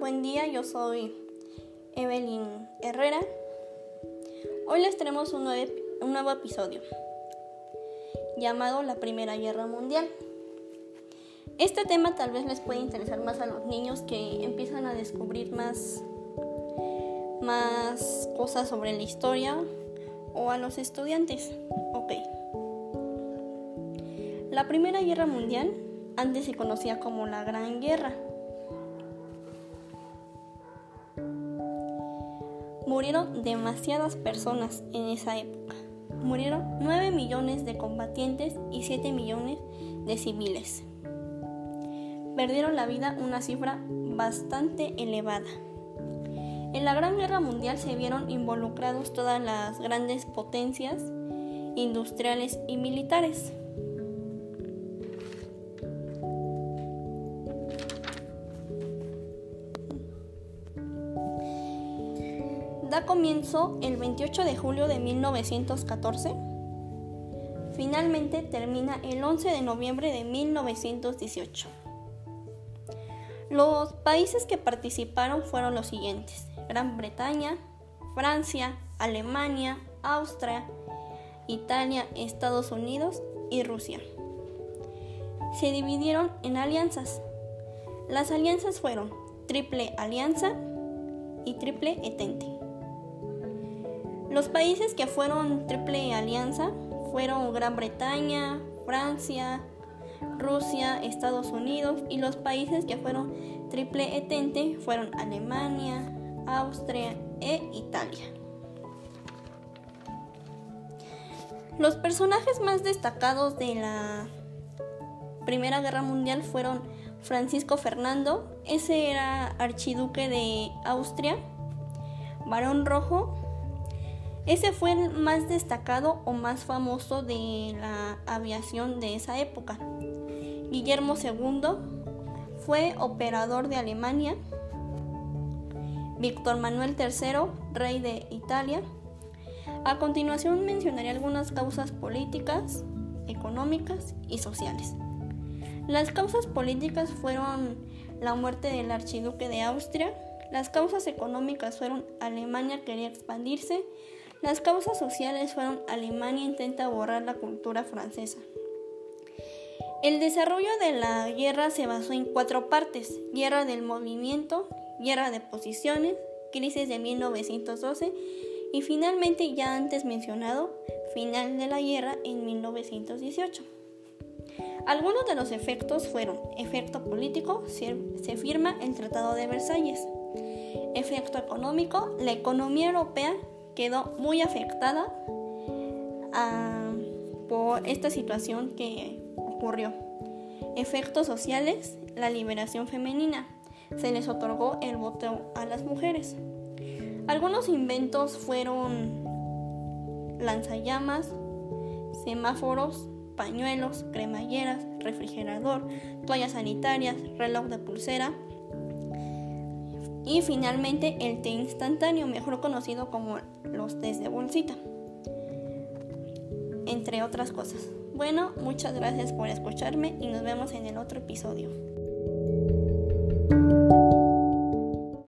buen día, yo soy Evelyn Herrera. Hoy les tenemos un nuevo, un nuevo episodio llamado La Primera Guerra Mundial. Este tema tal vez les puede interesar más a los niños que empiezan a descubrir más, más cosas sobre la historia o a los estudiantes. Ok. La Primera Guerra Mundial antes se conocía como la Gran Guerra Murieron demasiadas personas en esa época. Murieron 9 millones de combatientes y 7 millones de civiles. Perdieron la vida una cifra bastante elevada. En la Gran Guerra Mundial se vieron involucrados todas las grandes potencias industriales y militares. Da comienzo el 28 de julio de 1914. Finalmente termina el 11 de noviembre de 1918. Los países que participaron fueron los siguientes. Gran Bretaña, Francia, Alemania, Austria, Italia, Estados Unidos y Rusia. Se dividieron en alianzas. Las alianzas fueron Triple Alianza y Triple Etente. Los países que fueron triple alianza fueron Gran Bretaña, Francia, Rusia, Estados Unidos y los países que fueron triple etente fueron Alemania, Austria e Italia. Los personajes más destacados de la Primera Guerra Mundial fueron Francisco Fernando, ese era archiduque de Austria, Barón Rojo, ese fue el más destacado o más famoso de la aviación de esa época. Guillermo II fue operador de Alemania. Víctor Manuel III, rey de Italia. A continuación mencionaré algunas causas políticas, económicas y sociales. Las causas políticas fueron la muerte del archiduque de Austria. Las causas económicas fueron Alemania quería expandirse, las causas sociales fueron Alemania intenta borrar la cultura francesa. El desarrollo de la guerra se basó en cuatro partes, guerra del movimiento, guerra de posiciones, crisis de 1912 y finalmente ya antes mencionado, final de la guerra en 1918. Algunos de los efectos fueron efecto político, se, firma el Tratado de Versalles, efecto económico, la economía europea quedó muy afectada ah, por esta situación que ocurrió. Efectos sociales, la liberación femenina. Se les otorgó el voto a las mujeres. Algunos inventos fueron lanzallamas, semáforos, pañuelos, cremalleras, refrigerador, toallas sanitarias, reloj de pulsera, y finalmente el té instantáneo, mejor conocido como los tés de bolsita. Entre otras cosas. Bueno, muchas gracias por escucharme y nos vemos en el otro episodio.